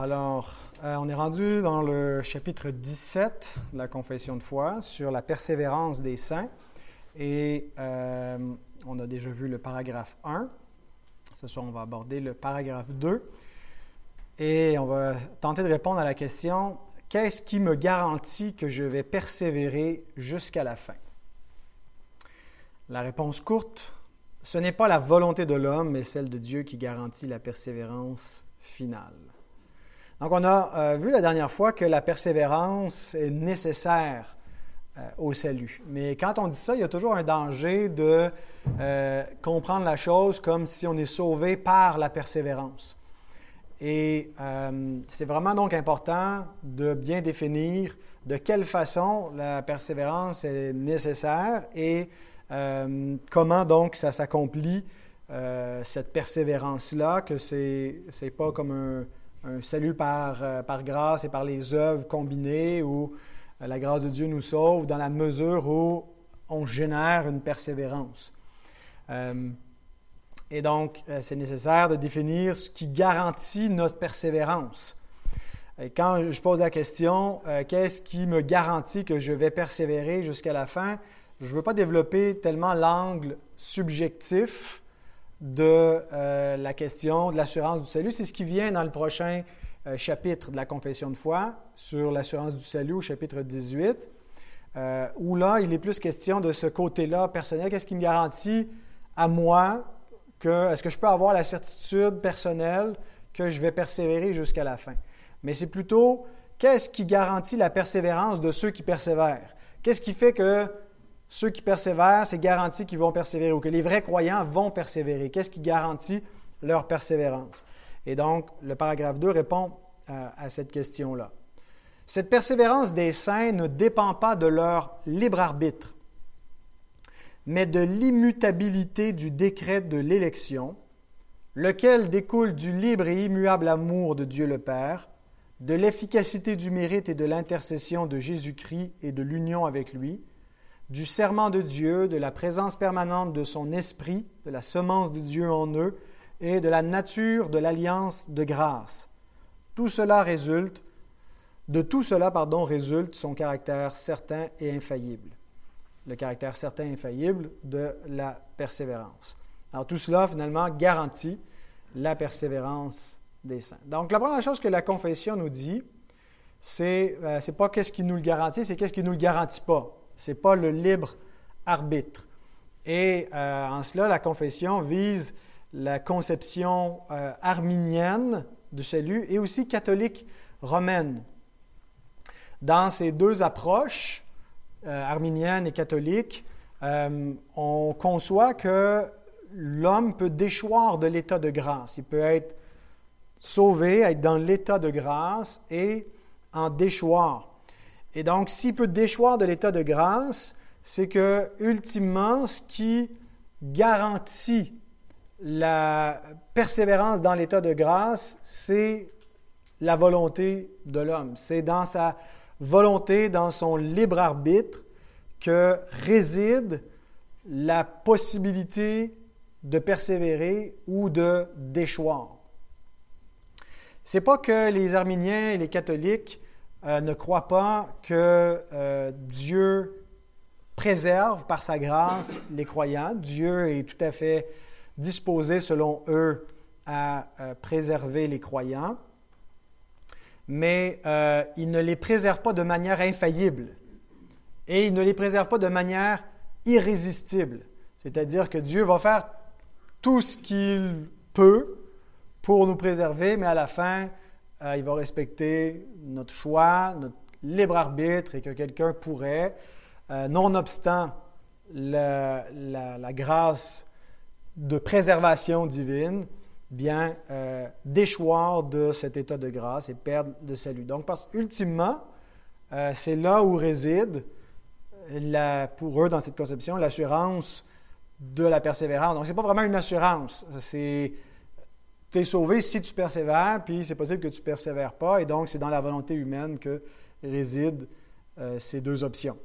Alors, euh, on est rendu dans le chapitre 17 de la confession de foi sur la persévérance des saints. Et euh, on a déjà vu le paragraphe 1. Ce soir, on va aborder le paragraphe 2. Et on va tenter de répondre à la question, qu'est-ce qui me garantit que je vais persévérer jusqu'à la fin? La réponse courte, ce n'est pas la volonté de l'homme, mais celle de Dieu qui garantit la persévérance finale. Donc, on a euh, vu la dernière fois que la persévérance est nécessaire euh, au salut. Mais quand on dit ça, il y a toujours un danger de euh, comprendre la chose comme si on est sauvé par la persévérance. Et c'est vraiment donc important de bien définir de quelle façon la persévérance est nécessaire et comment donc ça s'accomplit, cette persévérance-là, que c'est n'est pas comme un un salut par, euh, par grâce et par les œuvres combinées où euh, la grâce de Dieu nous sauve dans la mesure où on génère une persévérance. Euh, et donc, c'est nécessaire de définir ce qui garantit notre persévérance. Et quand je pose la question, qu'est-ce qui me garantit que je vais persévérer jusqu'à la fin, je ne veux pas développer tellement l'angle subjectif de euh, la question de l'assurance du salut. C'est ce qui vient dans le prochain euh, chapitre de la confession de foi sur l'assurance du salut au chapitre 18, euh, où là, il est plus question de ce côté-là personnel. Qu'est-ce qui me garantit à moi que, est-ce que je peux avoir la certitude personnelle que je vais persévérer jusqu'à la fin? Mais c'est plutôt, qu'est-ce qui garantit la persévérance de ceux qui persévèrent? Qu'est-ce qui fait que ceux qui persévèrent, c'est garanti qu'ils vont persévérer ou que les vrais croyants vont persévérer. Qu'est-ce qui garantit leur persévérance? Et donc, le paragraphe 2 répond euh, à cette question-là. Cette persévérance des saints ne dépend pas de leur libre arbitre, mais de l'immutabilité du décret de l'élection, lequel découle du libre et immuable amour de Dieu le Père, de l'efficacité du mérite et de l'intercession de Jésus-Christ et de l'union avec lui, du serment de Dieu, de la présence permanente de son esprit, de la semence de Dieu en eux et de la nature de l'alliance de grâce. Tout cela résulte, de tout cela, pardon, résulte son caractère certain et infaillible. Le caractère certain et infaillible de la persévérance. Alors tout cela, finalement, garantit la persévérance des saints. Donc la première chose que la confession nous dit, c'est euh, pas qu'est-ce qui nous le garantit, c'est qu'est-ce qui nous le garantit pas. Ce n'est pas le libre arbitre. Et euh, en cela, la confession vise la conception euh, arminienne du salut et aussi catholique romaine. Dans ces deux approches, euh, arminienne et catholique, on conçoit que l'homme peut déchoir de l'état de grâce. Il peut être sauvé, être dans l'état de grâce et en déchoir. Et donc, s'il peut déchoir de l'état de grâce, c'est que, ultimement, ce qui garantit la persévérance dans l'état de grâce, c'est la volonté de l'homme. C'est dans sa volonté, dans son libre arbitre, que réside la possibilité de persévérer ou de déchoir. C'est pas que les arméniens et les catholiques euh, ne croient pas que euh, Dieu préserve par sa grâce les croyants. Dieu est tout à fait disposé, selon eux, à euh, préserver les croyants, mais il ne les préserve pas de manière infaillible et il ne les préserve pas de manière irrésistible. C'est-à-dire que Dieu va faire tout ce qu'il peut pour nous préserver, mais à la fin, euh, il va respecter notre choix, notre libre arbitre et que quelqu'un pourrait, euh, nonobstant la, grâce de préservation divine, bien euh, déchoir de cet état de grâce et perdre le salut. Donc, parce ultimement, c'est là où réside, pour eux, dans cette conception, l'assurance de la persévérance. Donc, ce n'est pas vraiment une assurance, c'est tu es sauvé si tu persévères, puis c'est possible que tu ne persévères pas, et donc c'est dans la volonté humaine que résident euh, ces deux options.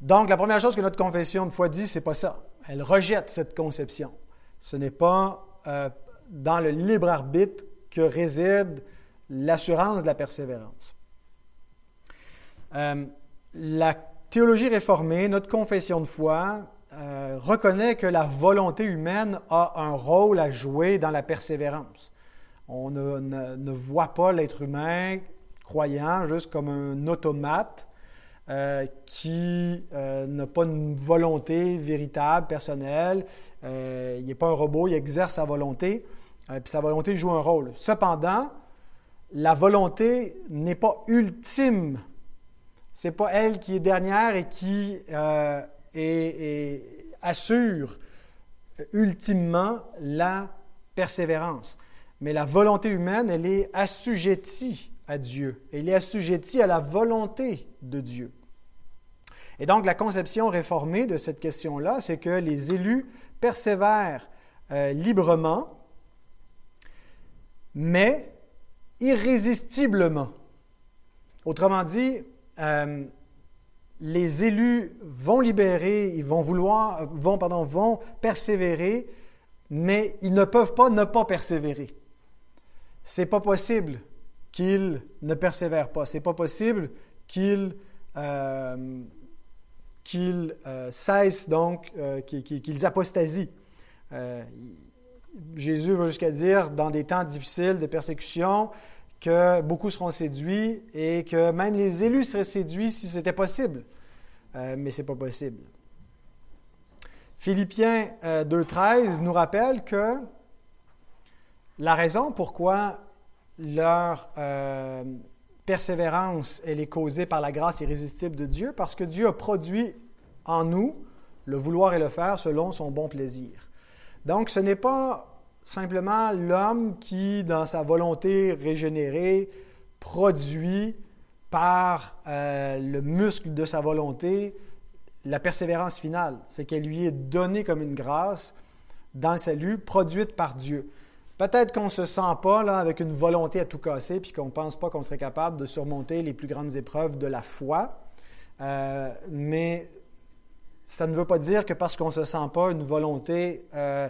Donc, la première chose que notre confession de foi dit, c'est pas ça. Elle rejette cette conception. Ce n'est pas euh, dans le libre arbitre que réside l'assurance de la persévérance. Euh, la théologie réformée, notre confession de foi, euh, reconnaît que la volonté humaine a un rôle à jouer dans la persévérance. On ne, voit pas l'être humain croyant juste comme un automate euh, qui n'a pas une volonté véritable, personnelle. il n'est pas un robot, il exerce sa volonté, puis sa volonté joue un rôle. Cependant, la volonté n'est pas ultime c'est pas elle qui est dernière et qui euh, assure ultimement la persévérance. Mais la volonté humaine, elle est assujettie à Dieu. Elle est assujettie à la volonté de Dieu. Et donc, la conception réformée de cette question-là, c'est que les élus persévèrent euh, librement, mais irrésistiblement. Autrement dit, euh, les élus vont libérer, ils vont vouloir, vont, pardon, vont persévérer, mais ils ne peuvent pas ne pas persévérer. C'est pas possible qu'ils ne persévèrent pas. C'est pas possible qu'ils euh, qu'ils euh, cessent donc, qu'ils apostasient. Jésus va jusqu'à dire, dans des temps difficiles de persécution, que beaucoup seront séduits et que même les élus seraient séduits si c'était possible. Euh, mais ce n'est pas possible. Philippiens 2.13 euh, nous rappelle que la raison pourquoi leur euh, persévérance elle est causée par la grâce irrésistible de Dieu, parce que Dieu a produit en nous le vouloir et le faire selon son bon plaisir. Donc ce n'est pas simplement l'homme qui, dans sa volonté régénérée, produit par euh, le muscle de sa volonté la persévérance finale. C'est qu'elle lui est donnée comme une grâce dans le salut, produite par Dieu. Peut-être qu'on ne se sent pas là, avec une volonté à tout casser, puis qu'on ne pense pas qu'on serait capable de surmonter les plus grandes épreuves de la foi. Euh, mais ça ne veut pas dire que parce qu'on ne se sent pas une volonté euh,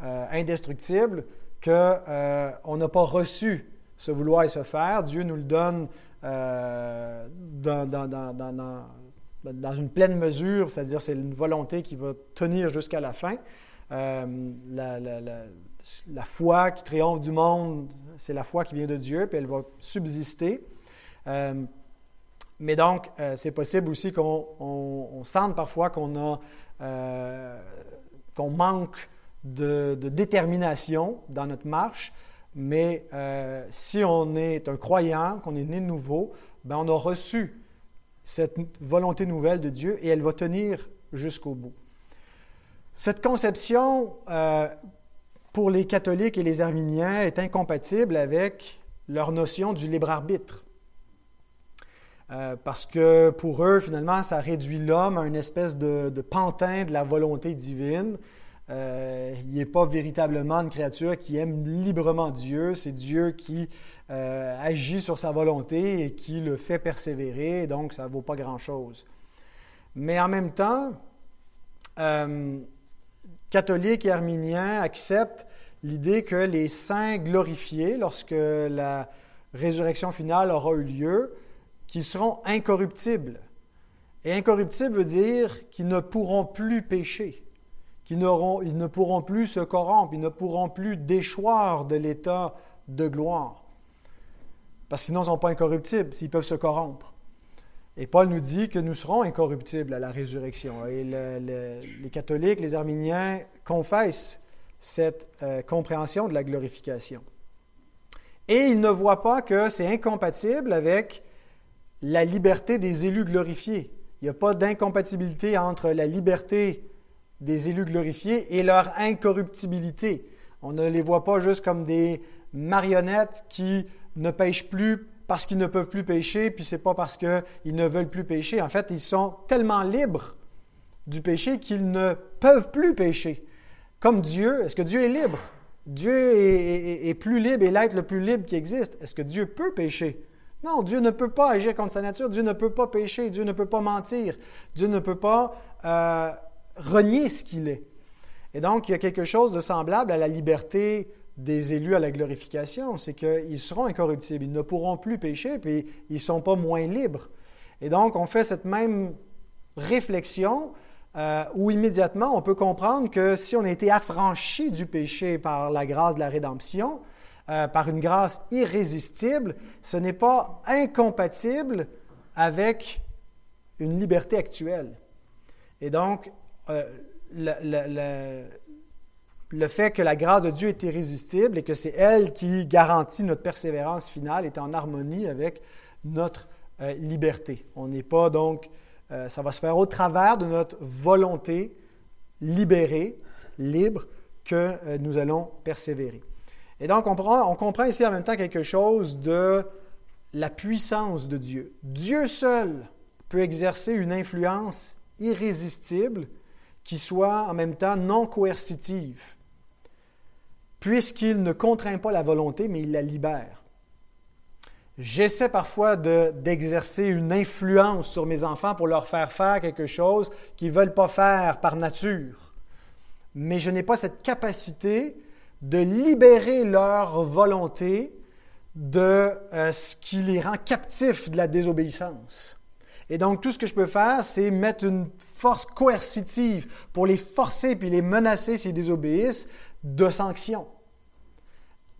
euh, indestructible qu'on euh, n'a pas reçu ce vouloir et ce faire. Dieu nous le donne euh, dans, dans, une pleine mesure, c'est-à-dire c'est une volonté qui va tenir jusqu'à la fin. La, la, foi qui triomphe du monde, c'est la foi qui vient de Dieu, puis elle va subsister. mais donc, c'est possible aussi qu'on sente parfois qu'on a qu'on manque de, détermination dans notre marche, mais euh, si on est un croyant, qu'on est né de nouveau, ben on a reçu cette volonté nouvelle de Dieu et elle va tenir jusqu'au bout. Cette conception, euh, pour les catholiques et les arméniens, est incompatible avec leur notion du libre arbitre. Euh, parce que pour eux, finalement, ça réduit l'homme à une espèce de pantin de la volonté divine euh, il n'est pas véritablement une créature qui aime librement Dieu. C'est Dieu qui euh, agit sur sa volonté et qui le fait persévérer, donc ça ne vaut pas grand-chose. Mais en même temps, euh, catholiques et arméniens acceptent l'idée que les saints glorifiés, lorsque la résurrection finale aura eu lieu, qu'ils seront incorruptibles. Et incorruptible veut dire qu'ils ne pourront plus pécher ils ne pourront plus se corrompre, ils ne pourront plus déchoir de l'état de gloire. Parce que sinon, ils ne sont pas incorruptibles s'ils peuvent se corrompre. Et Paul nous dit que nous serons incorruptibles à la résurrection. Et les catholiques, les arméniens confessent cette euh, compréhension de la glorification. Et ils ne voient pas que c'est incompatible avec la liberté des élus glorifiés. Il n'y a pas d'incompatibilité entre la liberté des élus glorifiés et leur incorruptibilité. On ne les voit pas juste comme des marionnettes qui ne pêchent plus parce qu'ils ne peuvent plus pêcher, puis c'est pas parce qu'ils ne veulent plus pêcher. En fait, ils sont tellement libres du péché qu'ils ne peuvent plus pécher. Comme Dieu, est-ce que Dieu est libre? Dieu est, plus libre et l'être le plus libre qui existe. Est-ce que Dieu peut pécher? Non, Dieu ne peut pas agir contre sa nature. Dieu ne peut pas pécher. Dieu ne peut pas mentir. Dieu ne peut pas euh, renier ce qu'il est. Et donc, il y a quelque chose de semblable à la liberté des élus à la glorification, c'est qu'ils seront incorruptibles, ils ne pourront plus pécher, puis ils ne sont pas moins libres. Et donc, on fait cette même réflexion euh, où immédiatement on peut comprendre que si on a été affranchi du péché par la grâce de la rédemption, euh, par une grâce irrésistible, ce n'est pas incompatible avec une liberté actuelle. Et donc, euh, le, fait que la grâce de Dieu est irrésistible et que c'est elle qui garantit notre persévérance finale est en harmonie avec notre liberté. On n'est pas donc euh, ça va se faire au travers de notre volonté libérée, libre, que euh, nous allons persévérer. Et donc, on, on comprend ici en même temps quelque chose de la puissance de Dieu. Dieu seul peut exercer une influence irrésistible qui soit en même temps non coercitive, puisqu'il ne contraint pas la volonté, mais il la libère. J'essaie parfois d'exercer une influence sur mes enfants pour leur faire faire quelque chose qu'ils ne veulent pas faire par nature. Mais je n'ai pas cette capacité de libérer leur volonté de euh, ce qui les rend captifs de la désobéissance. Et donc, tout ce que je peux faire, c'est mettre une force coercitive pour les forcer puis les menacer s'ils désobéissent de sanctions.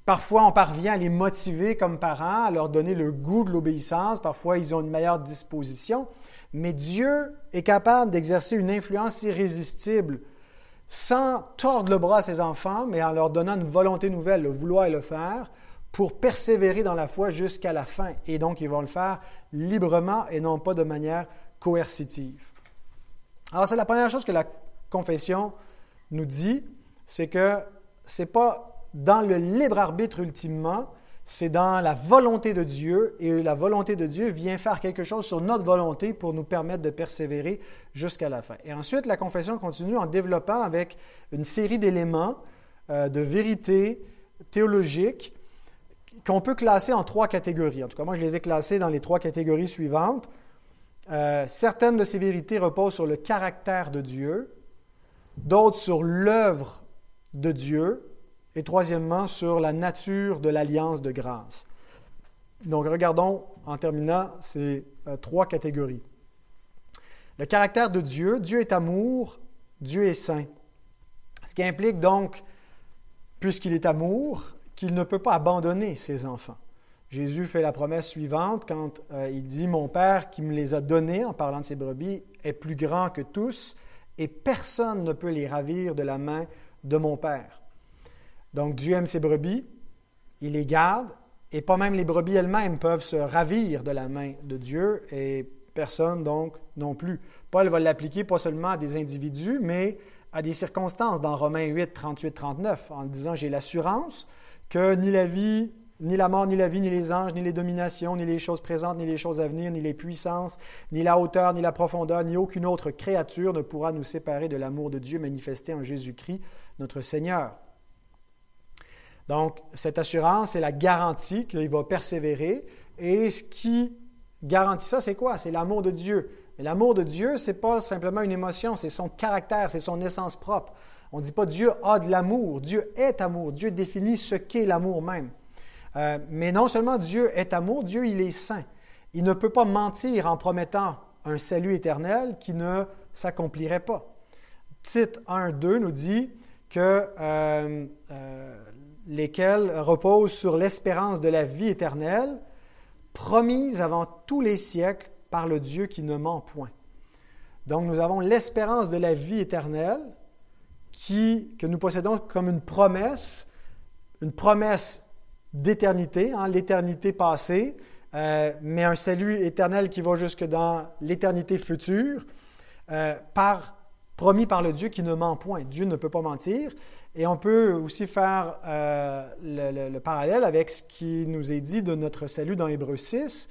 Parfois, on parvient à les motiver comme parents, à leur donner le goût de l'obéissance. Parfois, ils ont une meilleure disposition. Mais Dieu est capable d'exercer une influence irrésistible sans tordre le bras à ses enfants, mais en leur donnant une volonté nouvelle, le vouloir et le faire, pour persévérer dans la foi jusqu'à la fin. Et donc, ils vont le faire librement et non pas de manière coercitive. Alors, c'est la première chose que la confession nous dit, c'est que ce n'est pas dans le libre arbitre ultimement, c'est dans la volonté de Dieu et la volonté de Dieu vient faire quelque chose sur notre volonté pour nous permettre de persévérer jusqu'à la fin. Et ensuite, la confession continue en développant avec une série d'éléments euh, de vérités théologiques qu'on peut classer en trois catégories. En tout cas, moi, je les ai classées dans les trois catégories suivantes. Euh, certaines de ces vérités reposent sur le caractère de Dieu, d'autres sur l'œuvre de Dieu, et troisièmement sur la nature de l'alliance de grâce. Donc regardons en terminant ces euh, trois catégories. Le caractère de Dieu, Dieu est amour, Dieu est saint. Ce qui implique donc, puisqu'il est amour, qu'il ne peut pas abandonner ses enfants. Jésus fait la promesse suivante quand euh, il dit, Mon Père qui me les a donnés en parlant de ses brebis est plus grand que tous, et personne ne peut les ravir de la main de mon Père. Donc Dieu aime ses brebis, il les garde, et pas même les brebis elles-mêmes peuvent se ravir de la main de Dieu, et personne donc non plus. Paul va l'appliquer pas seulement à des individus, mais à des circonstances dans Romains 8, 38, 39, en disant j'ai l'assurance que ni la vie, ni la mort, ni la vie, ni les anges, ni les dominations, ni les choses présentes, ni les choses à venir, ni les puissances, ni la hauteur, ni la profondeur, ni aucune autre créature ne pourra nous séparer de l'amour de Dieu manifesté en Jésus-Christ, notre Seigneur. Donc, cette assurance, c'est la garantie qu'il va persévérer. Et ce qui garantit ça, c'est quoi? C'est l'amour de Dieu. Mais l'amour de Dieu, ce n'est pas simplement une émotion, c'est son caractère, c'est son essence propre. On ne dit pas Dieu a de l'amour, Dieu est amour, Dieu définit ce qu'est l'amour même. Euh, mais non seulement Dieu est amour, Dieu, il est saint. Il ne peut pas mentir en promettant un salut éternel qui ne s'accomplirait pas. Tite 1, 2 nous dit que euh, euh, lesquels reposent sur l'espérance de la vie éternelle, promise avant tous les siècles par le Dieu qui ne ment point. Donc nous avons l'espérance de la vie éternelle qui, que nous possédons comme une promesse, une promesse d'éternité, hein, l'éternité passée, euh, mais un salut éternel qui va jusque dans l'éternité future, euh, par, promis par le Dieu qui ne ment point. Dieu ne peut pas mentir. Et on peut aussi faire euh, le, parallèle avec ce qui nous est dit de notre salut dans Hébreu 6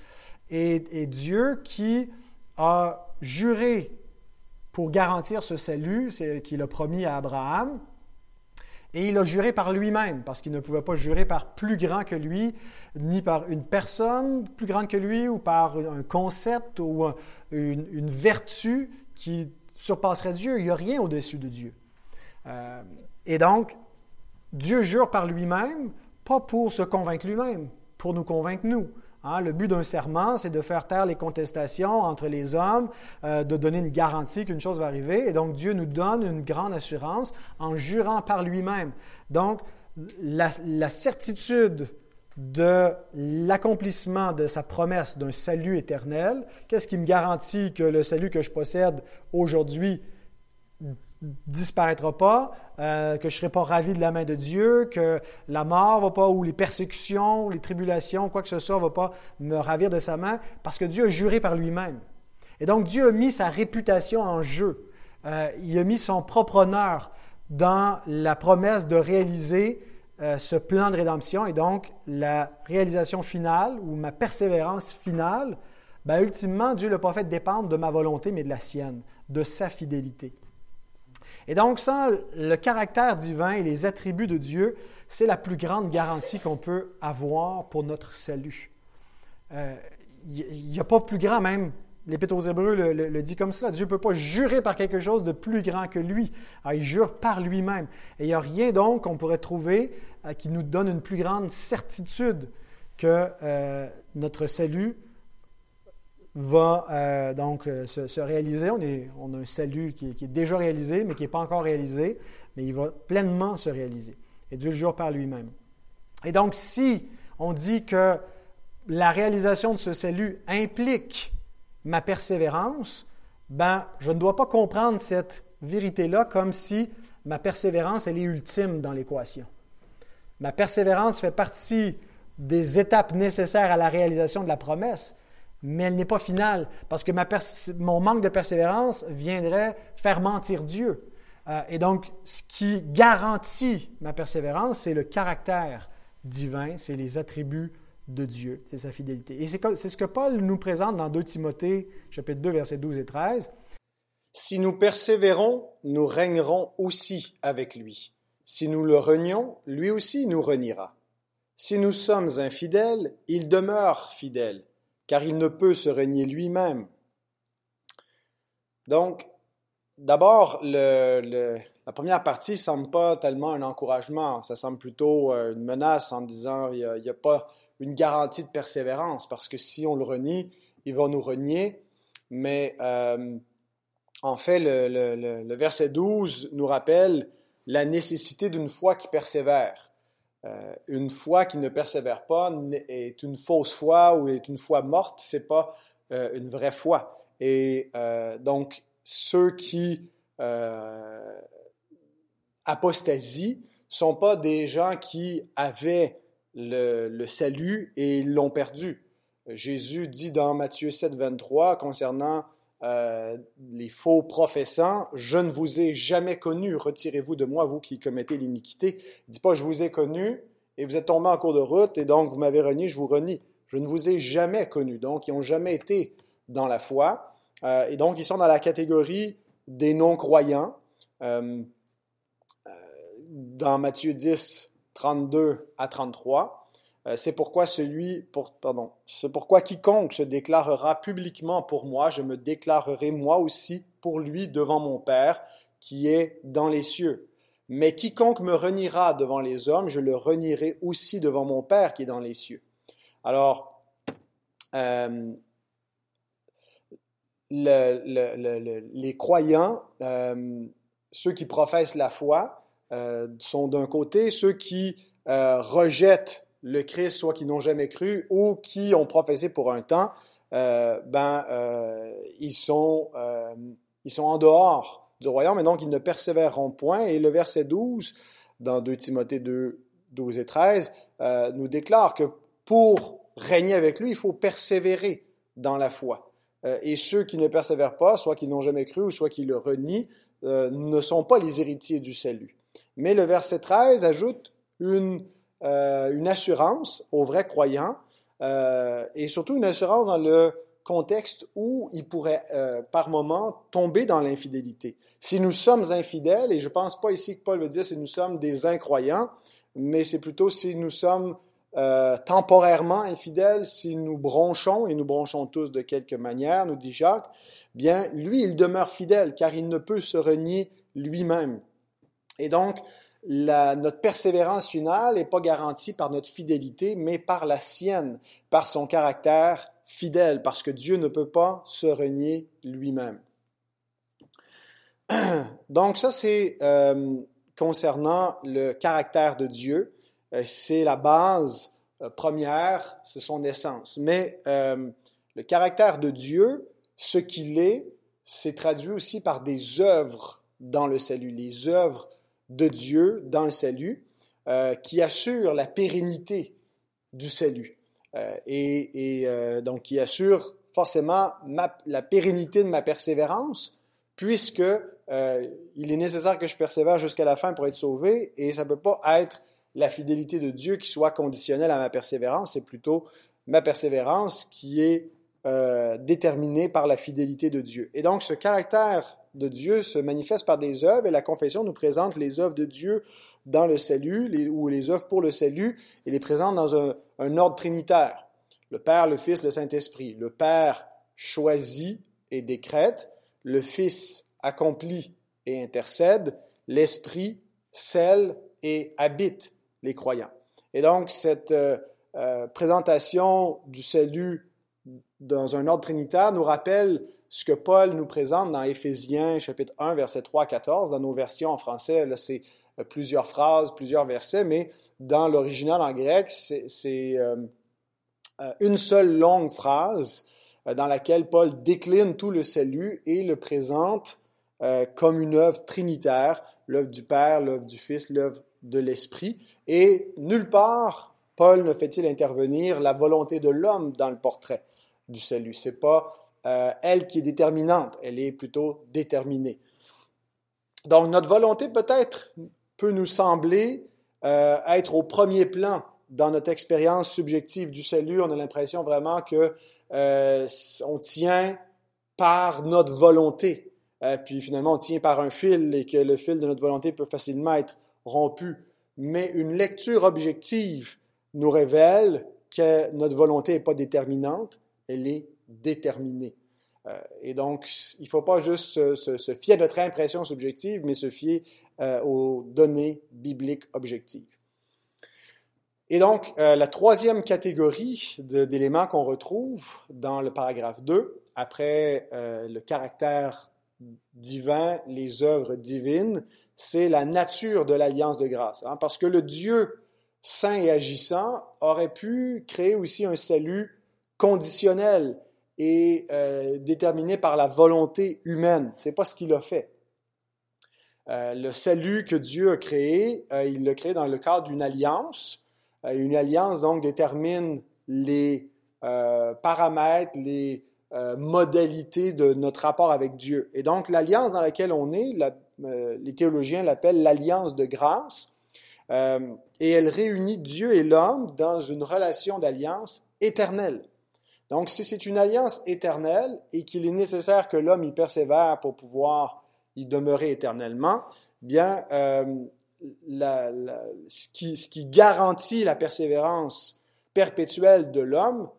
et, Dieu qui a juré pour garantir ce salut qu'il a promis à Abraham. Et il a juré par lui-même, parce qu'il ne pouvait pas jurer par plus grand que lui, ni par une personne plus grande que lui, ou par un concept ou une, vertu qui surpasserait Dieu. Il n'y a rien au-dessus de Dieu. Euh, et donc, Dieu jure par lui-même, pas pour se convaincre lui-même, pour nous convaincre nous. Hein, le but d'un serment, c'est de faire taire les contestations entre les hommes, euh, de donner une garantie qu'une chose va arriver. Et donc, Dieu nous donne une grande assurance en jurant par lui-même. Donc, la, la certitude de l'accomplissement de sa promesse d'un salut éternel, qu'est-ce qui me garantit que le salut que je possède aujourd'hui disparaîtra pas, euh, que je ne serai pas ravi de la main de Dieu, que la mort va pas, ou les persécutions, les tribulations, quoi que ce soit, va pas me ravir de sa main, parce que Dieu a juré par lui-même. Et donc Dieu a mis sa réputation en jeu. Euh, il a mis son propre honneur dans la promesse de réaliser euh, ce plan de rédemption. Et donc la réalisation finale, ou ma persévérance finale, ben, ultimement, Dieu ne l'a pas dépendre de ma volonté, mais de la sienne, de sa fidélité. Et donc, sans le caractère divin et les attributs de Dieu, c'est la plus grande garantie qu'on peut avoir pour notre salut. Il euh, n'y a pas plus grand même. L'Épître aux Hébreux le, dit comme ça. Dieu ne peut pas jurer par quelque chose de plus grand que lui. Ah, il jure par lui-même. Et il n'y a rien donc qu'on pourrait trouver euh, qui nous donne une plus grande certitude que euh, notre salut va euh, donc euh, se, réaliser. On, a un salut qui, est déjà réalisé, mais qui n'est pas encore réalisé, mais il va pleinement se réaliser. Et Dieu le jure par lui-même. Et donc, si on dit que la réalisation de ce salut implique ma persévérance, ben, je ne dois pas comprendre cette vérité-là comme si ma persévérance, elle est ultime dans l'équation. Ma persévérance fait partie des étapes nécessaires à la réalisation de la promesse, mais elle n'est pas finale, parce que mon manque de persévérance viendrait faire mentir Dieu. Euh, et donc, ce qui garantit ma persévérance, c'est le caractère divin, c'est les attributs de Dieu, c'est sa fidélité. Et c'est ce que Paul nous présente dans 2 Timothée, chapitre 2, versets 12 et 13. Si nous persévérons, nous régnerons aussi avec lui. Si nous le renions, lui aussi nous reniera. Si nous sommes infidèles, il demeure fidèle car il ne peut se renier lui-même. Donc, d'abord, la première partie ne semble pas tellement un encouragement, ça semble plutôt euh, une menace en disant il n'y a, pas une garantie de persévérance, parce que si on le renie, il va nous renier. Mais euh, en fait, le, verset 12 nous rappelle la nécessité d'une foi qui persévère. Euh, une foi qui ne persévère pas est une fausse foi ou est une foi morte, c'est pas euh, une vraie foi. Et euh, donc, ceux qui apostasient sont pas des gens qui avaient le, le salut et l'ont perdu. Jésus dit dans Matthieu 7, 23 concernant euh, les faux professants, je ne vous ai jamais connu, retirez-vous de moi, vous qui commettez l'iniquité. Il dit pas, je vous ai connu et vous êtes tombé en cours de route et donc vous m'avez renié, je vous renie. Je ne vous ai jamais connu. Donc, ils n'ont jamais été dans la foi. Euh, et donc, ils sont dans la catégorie des non-croyants. Euh, dans Matthieu 10, 32 à 33. Euh, c'est pourquoi quiconque se déclarera publiquement pour moi, je me déclarerai moi aussi pour lui devant mon Père qui est dans les cieux. Mais quiconque me reniera devant les hommes, je le renierai aussi devant mon Père qui est dans les cieux. Alors, euh, les croyants, euh, ceux qui professent la foi, sont d'un côté, ceux qui rejettent le Christ, soit qui n'ont jamais cru ou qui ont professé pour un temps, euh, ben, euh, ils, sont, euh, ils sont en dehors du royaume et donc ils ne persévéreront point. Et le verset 12, dans 2 Timothée 2, 12 et 13, nous déclare que pour régner avec lui, il faut persévérer dans la foi. et ceux qui ne persévèrent pas, soit qui n'ont jamais cru ou soit qui le renient, ne sont pas les héritiers du salut. Mais le verset 13 ajoute une euh, une assurance aux vrais croyants euh, et surtout une assurance dans le contexte où ils pourraient euh, par moment tomber dans l'infidélité. Si nous sommes infidèles, et je ne pense pas ici que Paul veut dire si nous sommes des incroyants, mais c'est plutôt si nous sommes temporairement infidèles, si nous bronchons, et nous bronchons tous de quelque manière, nous dit Jacques, bien, lui, il demeure fidèle, car il ne peut se renier lui-même. Et donc, notre persévérance finale n'est pas garantie par notre fidélité, mais par la sienne, par son caractère fidèle, parce que Dieu ne peut pas se renier lui-même. Donc ça, c'est euh, concernant le caractère de Dieu. Euh, c'est la base euh, première, c'est son essence. Mais le caractère de Dieu, ce qu'il est, c'est traduit aussi par des œuvres dans le salut, les œuvres de Dieu dans le salut, qui assurent la pérennité du salut. et, donc qui assurent forcément la pérennité de ma persévérance, puisque euh, il est nécessaire que je persévère jusqu'à la fin pour être sauvé, et ça ne peut pas être la fidélité de Dieu qui soit conditionnelle à ma persévérance, c'est plutôt ma persévérance qui est euh, déterminée par la fidélité de Dieu. Et donc ce caractère de Dieu se manifeste par des œuvres, et la confession nous présente les œuvres de Dieu dans le salut, ou les œuvres pour le salut, et les présente dans un, un ordre trinitaire. Le Père, le Fils, le Saint-Esprit. Le Père choisit et décrète, le Fils accomplit et intercède, l'Esprit scelle et habite les croyants. Et donc, cette euh, euh, présentation du salut dans un ordre trinitaire nous rappelle ce que Paul nous présente dans Éphésiens chapitre 1, verset 3 à 14. Dans nos versions en français, c'est euh, plusieurs phrases, plusieurs versets, mais dans l'original en grec, c'est une seule longue phrase dans laquelle Paul décline tout le salut et le présente euh, comme une œuvre trinitaire, l'œuvre du Père, l'œuvre du Fils, l'œuvre de l'Esprit. Et nulle part, Paul ne fait-il intervenir la volonté de l'homme dans le portrait du salut. C'est pas euh, elle qui est déterminante, elle est plutôt déterminée. Donc notre volonté peut-être peut nous sembler euh, être au premier plan dans notre expérience subjective du salut. On a l'impression vraiment que on tient par notre volonté euh, puis finalement on tient par un fil et que le fil de notre volonté peut facilement être rompu. Mais une lecture objective nous révèle que notre volonté n'est pas déterminante, elle est déterminée. Euh, et donc, il ne faut pas juste se, fier à notre impression subjective, mais se fier euh, aux données bibliques objectives. Et donc, la troisième catégorie d'éléments qu'on retrouve dans le paragraphe 2, après le caractère divin, les œuvres divines, c'est la nature de l'alliance de grâce. Hein, parce que le Dieu saint et agissant aurait pu créer aussi un salut conditionnel et euh, déterminé par la volonté humaine. C'est pas ce qu'il a fait. Euh, le salut que Dieu a créé, euh, il l'a créé dans le cadre d'une alliance. une alliance donc détermine les paramètres, les euh, modalité de notre rapport avec Dieu. Et donc, l'alliance dans laquelle on est, les théologiens l'appellent l'alliance de grâce, et elle réunit Dieu et l'homme dans une relation d'alliance éternelle. Donc, si c'est une alliance éternelle et qu'il est nécessaire que l'homme y persévère pour pouvoir y demeurer éternellement, bien, ce, qui, ce qui garantit la persévérance perpétuelle de l'homme,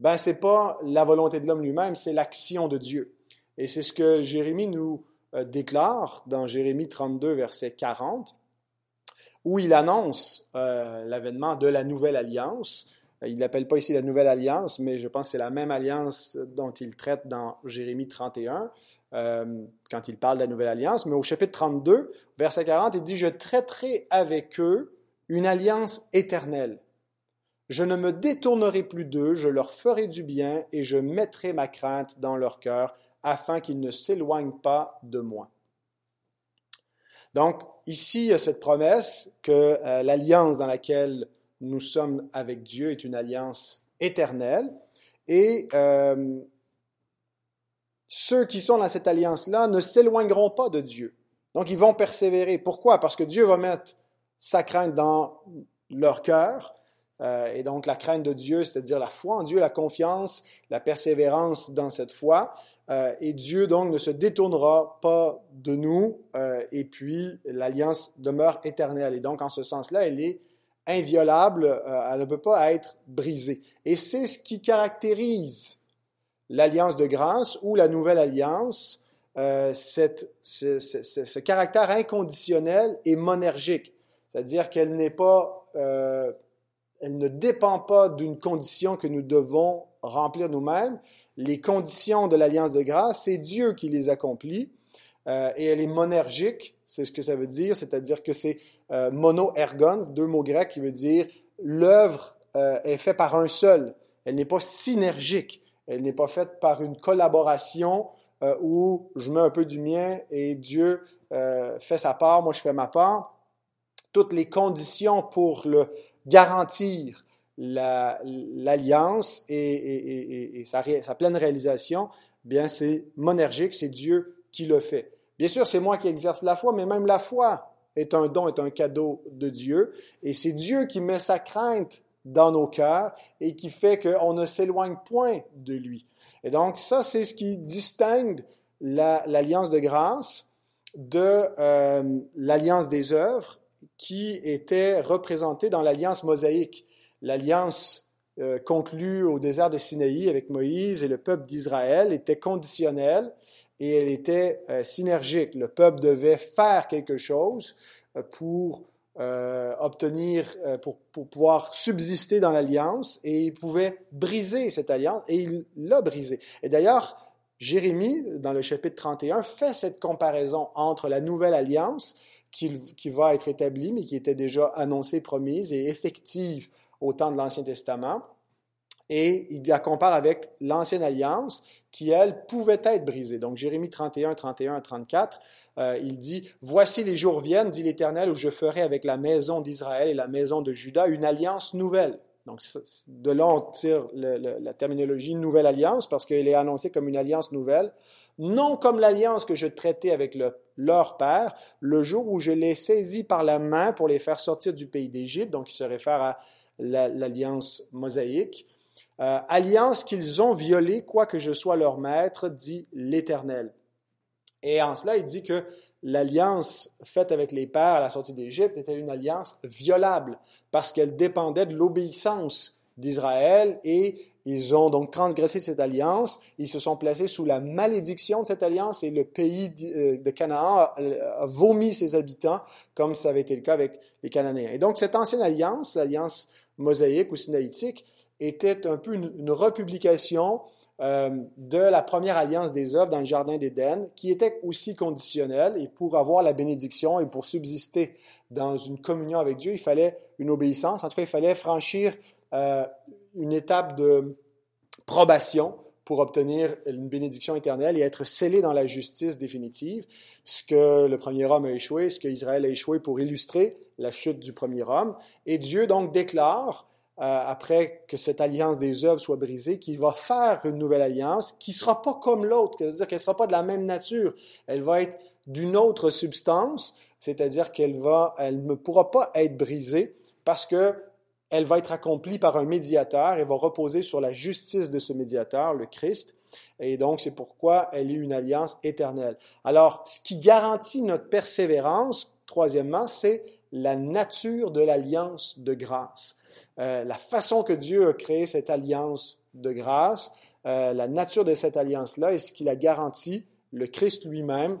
ben c'est pas la volonté de l'homme lui-même, c'est l'action de Dieu. Et c'est ce que Jérémie nous euh, déclare dans Jérémie 32, verset 40, où il annonce euh, l'avènement de la nouvelle alliance. Il l'appelle pas ici la nouvelle alliance, mais je pense que c'est la même alliance dont il traite dans Jérémie 31, euh, quand il parle de la nouvelle alliance. Mais au chapitre 32, verset 40, il dit, Je traiterai avec eux une alliance éternelle je ne me détournerai plus d'eux, je leur ferai du bien et je mettrai ma crainte dans leur cœur afin qu'ils ne s'éloignent pas de moi. Donc, ici, il y a cette promesse que euh, l'alliance dans laquelle nous sommes avec Dieu est une alliance éternelle et euh, ceux qui sont dans cette alliance-là ne s'éloigneront pas de Dieu. Donc, ils vont persévérer. Pourquoi? Parce que Dieu va mettre sa crainte dans leur cœur euh, et donc la crainte de Dieu, c'est-à-dire la foi en Dieu, la confiance, la persévérance dans cette foi. Euh, et Dieu donc ne se détournera pas de nous. Et puis l'alliance demeure éternelle. Et donc en ce sens-là, elle est inviolable. elle ne peut pas être brisée. Et c'est ce qui caractérise l'alliance de grâce ou la nouvelle alliance. Cette, ce, caractère inconditionnel et monergique. c'est-à-dire qu'elle n'est pas, euh, elle ne dépend pas d'une condition que nous devons remplir nous-mêmes. Les conditions de l'alliance de grâce, c'est Dieu qui les accomplit. Euh, et elle est monergique, c'est ce que ça veut dire, c'est-à-dire que c'est euh, mono-ergon, deux mots grecs qui veut dire l'œuvre euh, est faite par un seul. Elle n'est pas synergique. Elle n'est pas faite par une collaboration où je mets un peu du mien et Dieu fait sa part, moi je fais ma part. Toutes les conditions pour le garantir l'alliance et, sa, sa, pleine réalisation, bien c'est monergique, c'est Dieu qui le fait. Bien sûr, c'est moi qui exerce la foi, mais même la foi est un don, est un cadeau de Dieu. Et c'est Dieu qui met sa crainte dans nos cœurs et qui fait qu'on ne s'éloigne point de lui. Et donc, ça, c'est ce qui distingue l'alliance de grâce de euh, l'alliance des œuvres qui était représentée dans l'alliance mosaïque. L'alliance euh, conclue au désert de Sinaï avec Moïse et le peuple d'Israël était conditionnelle et elle était euh, synergique. Le peuple devait faire quelque chose euh, pour euh, obtenir, pour, pouvoir subsister dans l'alliance et il pouvait briser cette alliance et il l'a brisée. Et d'ailleurs, Jérémie, dans le chapitre 31, fait cette comparaison entre la nouvelle alliance qui, qui va être établie, mais qui était déjà annoncée, promise et effective au temps de l'Ancien Testament, et il la compare avec l'ancienne alliance qui, elle, pouvait être brisée. Donc Jérémie 31, 31 à 34, euh, il dit, Voici les jours viennent, dit l'Éternel, où je ferai avec la maison d'Israël et la maison de Juda une alliance nouvelle. Donc de là, on tire la terminologie nouvelle alliance parce qu'elle est annoncée comme une alliance nouvelle, non comme l'alliance que je traitais avec leur père le jour où je les saisis par la main pour les faire sortir du pays d'Égypte. Donc il se réfère à l'alliance mosaïque. Euh, alliance qu'ils ont violée, quoique je sois leur maître, dit l'Éternel. Et en cela, il dit que l'alliance faite avec les pères à la sortie d'Égypte était une alliance violable, parce qu'elle dépendait de l'obéissance d'Israël et ils ont donc transgressé cette alliance, ils se sont placés sous la malédiction de cette alliance et le pays euh, de Canaan a vomi ses habitants, comme ça avait été le cas avec les Cananéens. Et donc cette ancienne alliance, l'alliance mosaïque ou sinaïtique, était un peu une, republication euh, de la première alliance des œuvres dans le Jardin d'Éden, qui était aussi conditionnelle, et pour avoir la bénédiction et pour subsister dans une communion avec Dieu, il fallait une obéissance, en tout cas, il fallait franchir euh, une étape de probation pour obtenir une bénédiction éternelle et être scellé dans la justice définitive, ce que le premier homme a échoué, ce que Israël a échoué pour illustrer la chute du premier homme. Et Dieu donc déclare après que cette alliance des œuvres soit brisée, qu'il va faire une nouvelle alliance qui ne sera pas comme l'autre, c'est-à-dire qu'elle ne sera pas de la même nature. Elle va être d'une autre substance, c'est-à-dire qu'elle va, elle ne pourra pas être brisée parce que elle va être accomplie par un médiateur et va reposer sur la justice de ce médiateur, le Christ. Et donc, c'est pourquoi elle est une alliance éternelle. Alors, ce qui garantit notre persévérance, troisièmement, c'est la nature de l'alliance de grâce. Euh, la façon que Dieu a créé cette alliance de grâce, euh, la nature de cette alliance-là est ce qu'il a garanti, le Christ lui-même,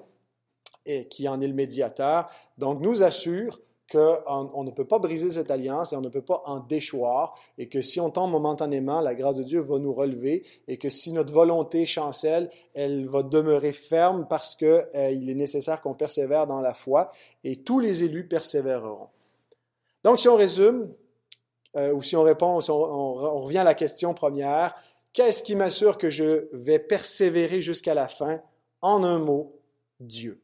et qui en est le médiateur, donc nous assure qu'on ne peut pas briser cette alliance et on ne peut pas en déchoir, et que si on tombe momentanément, la grâce de Dieu va nous relever, et que si notre volonté chancelle, elle va demeurer ferme parce qu'il euh, est nécessaire qu'on persévère dans la foi, et tous les élus persévéreront. Donc si on résume, euh, ou si on répond, on, on revient à la question première, qu'est-ce qui m'assure que je vais persévérer jusqu'à la fin? En un mot, Dieu.